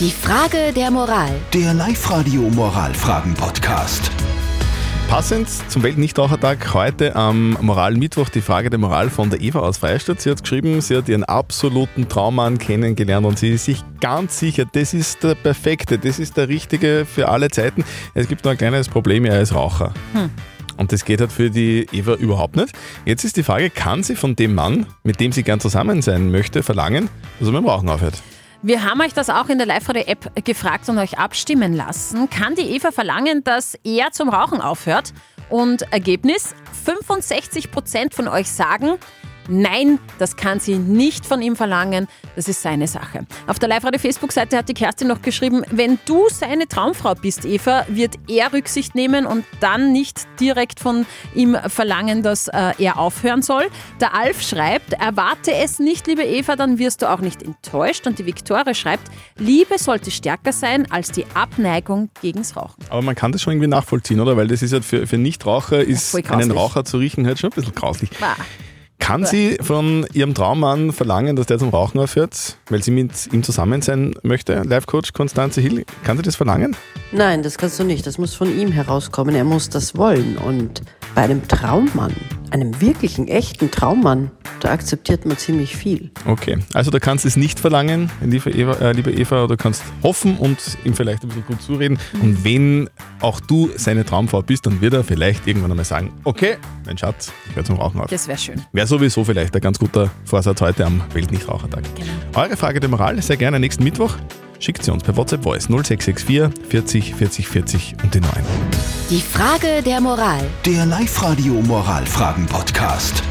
Die Frage der Moral. Der Live-Radio Moralfragen-Podcast. Passend zum Weltnichtrauchertag heute am Moralmittwoch die Frage der Moral von der Eva aus Freistadt. Sie hat geschrieben, sie hat ihren absoluten Traummann kennengelernt und sie ist sich ganz sicher, das ist der perfekte, das ist der richtige für alle Zeiten. Es gibt nur ein kleines Problem, er ist Raucher. Und das geht halt für die Eva überhaupt nicht. Jetzt ist die Frage, kann sie von dem Mann, mit dem sie gern zusammen sein möchte, verlangen, dass er mit dem Rauchen aufhört? Wir haben euch das auch in der Live-Radio-App gefragt und euch abstimmen lassen. Kann die Eva verlangen, dass er zum Rauchen aufhört? Und Ergebnis: 65% von euch sagen, nein, das kann sie nicht von ihm verlangen. Das ist seine Sache. Auf der Live-Radio-Facebook-Seite hat die Kerstin noch geschrieben, wenn du seine Traumfrau bist, Eva, wird er Rücksicht nehmen und dann nicht direkt von ihm verlangen, dass äh, er aufhören soll. Der Alf schreibt, erwarte es nicht, liebe Eva, dann wirst du auch nicht enttäuscht. Und die Viktoria schreibt, Liebe sollte stärker sein als die Abneigung gegens Rauchen. Aber man kann das schon irgendwie nachvollziehen, oder? Weil das ist halt für, für Nichtraucher, ist voll einen. Raucher zu riechen halt schon ein bisschen grauslich. Bah. Kann sie von ihrem Traummann verlangen, dass der zum Rauchen aufhört, weil sie mit ihm zusammen sein möchte? Life-Coach Konstanze Hill, kann sie das verlangen? Nein, das kannst du nicht. Das muss von ihm herauskommen. Er muss das wollen. Und bei einem Traummann, einem wirklichen, echten Traummann, da akzeptiert man ziemlich viel. Okay, also du kannst es nicht verlangen, liebe Eva, äh, liebe Eva, du kannst hoffen und ihm vielleicht ein bisschen gut zureden. Und wenn auch du seine Traumfrau bist, dann wird er vielleicht irgendwann einmal sagen, okay, mein Schatz, ich höre zum Rauchen auf. Das wäre schön. Wäre sowieso vielleicht ein ganz guter Vorsatz heute am Weltnichtrauchertag. Eure Frage der Moral sehr gerne nächsten Mittwoch. Schickt sie uns per WhatsApp Voice 0664 40 40 40 und die 9. Die Frage der Moral. Der Live-Radio Moralfragen-Podcast.